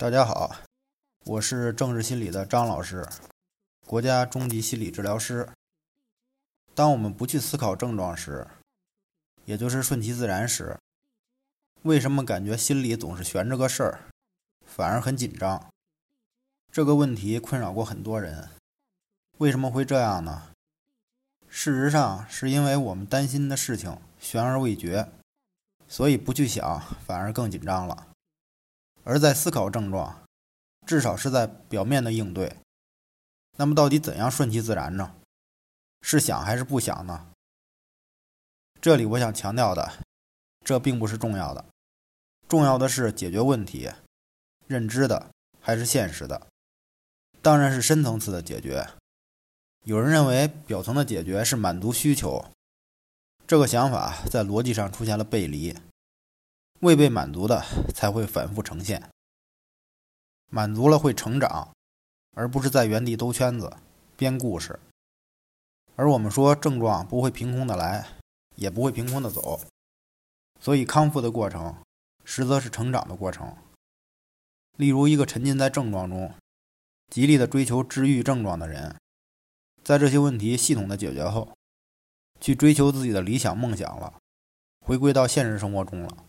大家好，我是政治心理的张老师，国家中级心理治疗师。当我们不去思考症状时，也就是顺其自然时，为什么感觉心里总是悬着个事儿，反而很紧张？这个问题困扰过很多人。为什么会这样呢？事实上，是因为我们担心的事情悬而未决，所以不去想，反而更紧张了。而在思考症状，至少是在表面的应对。那么，到底怎样顺其自然呢？是想还是不想呢？这里我想强调的，这并不是重要的，重要的是解决问题，认知的还是现实的？当然是深层次的解决。有人认为表层的解决是满足需求，这个想法在逻辑上出现了背离。未被满足的才会反复呈现，满足了会成长，而不是在原地兜圈子编故事。而我们说症状不会凭空的来，也不会凭空的走，所以康复的过程实则是成长的过程。例如，一个沉浸在症状中，极力的追求治愈症状的人，在这些问题系统的解决后，去追求自己的理想梦想了，回归到现实生活中了。